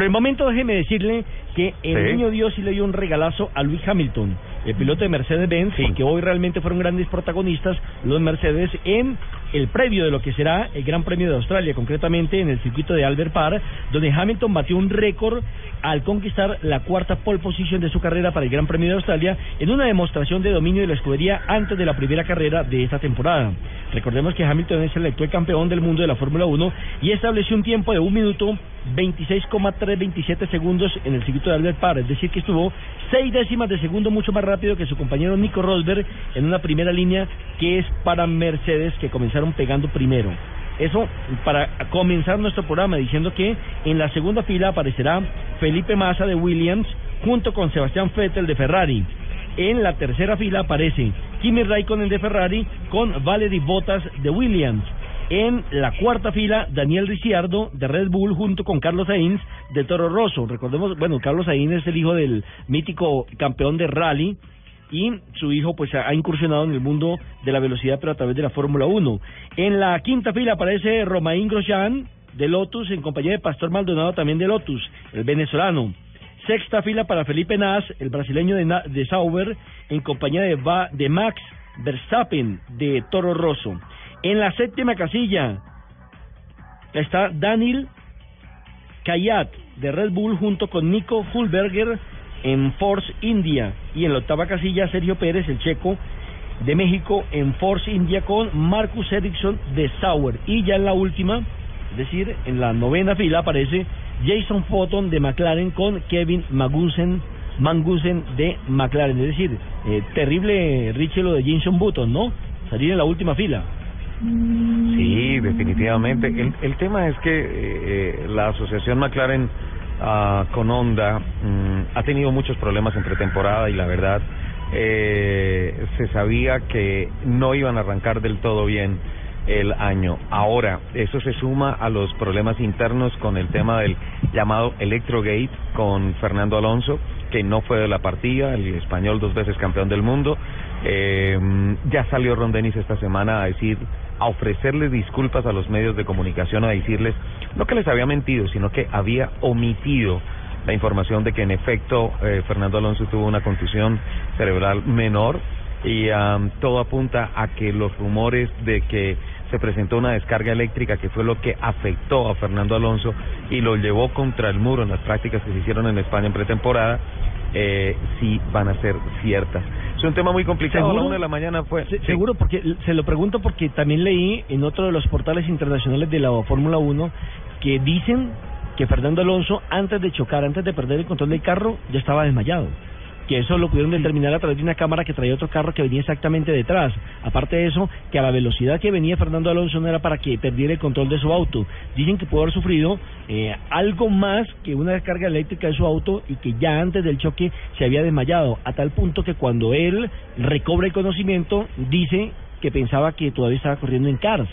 Por el momento déjeme decirle que el Sí. niño Dios sí le dio un regalazo a Luis Hamilton, el piloto de Mercedes-Benz, porque hoy realmente fueron grandes protagonistas los Mercedes en el previo de lo que será el Gran Premio de Australia, concretamente en el circuito de Albert Park, donde Hamilton batió un récord al conquistar la cuarta pole position de su carrera para el Gran Premio de Australia en una demostración de dominio de la escudería antes de la primera carrera de esta temporada. Recordemos que Hamilton es el actual campeón del mundo de la Fórmula 1 y estableció un tiempo de un minuto 26,327 segundos en el circuito de Albert Park, es decir, que estuvo seis décimas de segundo mucho más rápido que su compañero Nico Rosberg en una primera línea que es para Mercedes que comenzaron pegando primero. Eso para comenzar nuestro programa diciendo que en la segunda fila aparecerá Felipe Massa de Williams junto con Sebastián Vettel de Ferrari. En la tercera fila aparece Kimi Raikkonen de Ferrari con Valery Bottas de Williams. En la cuarta fila, Daniel Ricciardo de Red Bull junto con Carlos Sainz de Toro Rosso. Recordemos, bueno, Carlos Sainz es el hijo del mítico campeón de rally y su hijo pues ha incursionado en el mundo de la velocidad pero a través de la Fórmula 1. En la quinta fila aparece Romain Grosjean de Lotus en compañía de Pastor Maldonado también de Lotus, el venezolano. Sexta fila para Felipe Nas, el brasileño de, Na- de Sauber, en compañía de, Va- de Max Verstappen de Toro Rosso. En la séptima casilla está Daniel Kayat de Red Bull junto con Nico Hulberger en Force India. Y en la octava casilla Sergio Pérez, el checo de México, en Force India con Marcus Ericsson de Sauer. Y ya en la última, es decir, en la novena fila aparece Jason Photon de McLaren con Kevin Magnussen, Mangusen de McLaren. Es decir, eh, terrible Richie lo de Jason Button, ¿no? Salir en la última fila. Sí, definitivamente. El, el tema es que eh, la asociación McLaren ah, con Honda mm, ha tenido muchos problemas en pretemporada y la verdad eh, se sabía que no iban a arrancar del todo bien el año. Ahora, eso se suma a los problemas internos con el tema del llamado Electrogate con Fernando Alonso, que no fue de la partida, el español dos veces campeón del mundo. Eh, ya salió Ron Dennis esta semana a decir, a ofrecerle disculpas a los medios de comunicación, a decirles no que les había mentido, sino que había omitido la información de que en efecto eh, Fernando Alonso tuvo una contusión cerebral menor y am, todo apunta a que los rumores de que se presentó una descarga eléctrica que fue lo que afectó a Fernando Alonso y lo llevó contra el muro en las prácticas que se hicieron en España en pretemporada, eh, sí van a ser ciertas. Es un tema muy complicado. A la ¿Seguro? una de la mañana fue. Se- sí. Seguro, porque se lo pregunto porque también leí en otro de los portales internacionales de la Fórmula 1 que dicen que Fernando Alonso, antes de chocar, antes de perder el control del carro, ya estaba desmayado. Que eso lo pudieron determinar a través de una cámara que traía otro carro que venía exactamente detrás. Aparte de eso, que a la velocidad que venía Fernando Alonso no era para que perdiera el control de su auto. Dicen que pudo haber sufrido eh, algo más que una descarga eléctrica de su auto y que ya antes del choque se había desmayado. A tal punto que cuando él recobra el conocimiento, dice que pensaba que todavía estaba corriendo en Cars.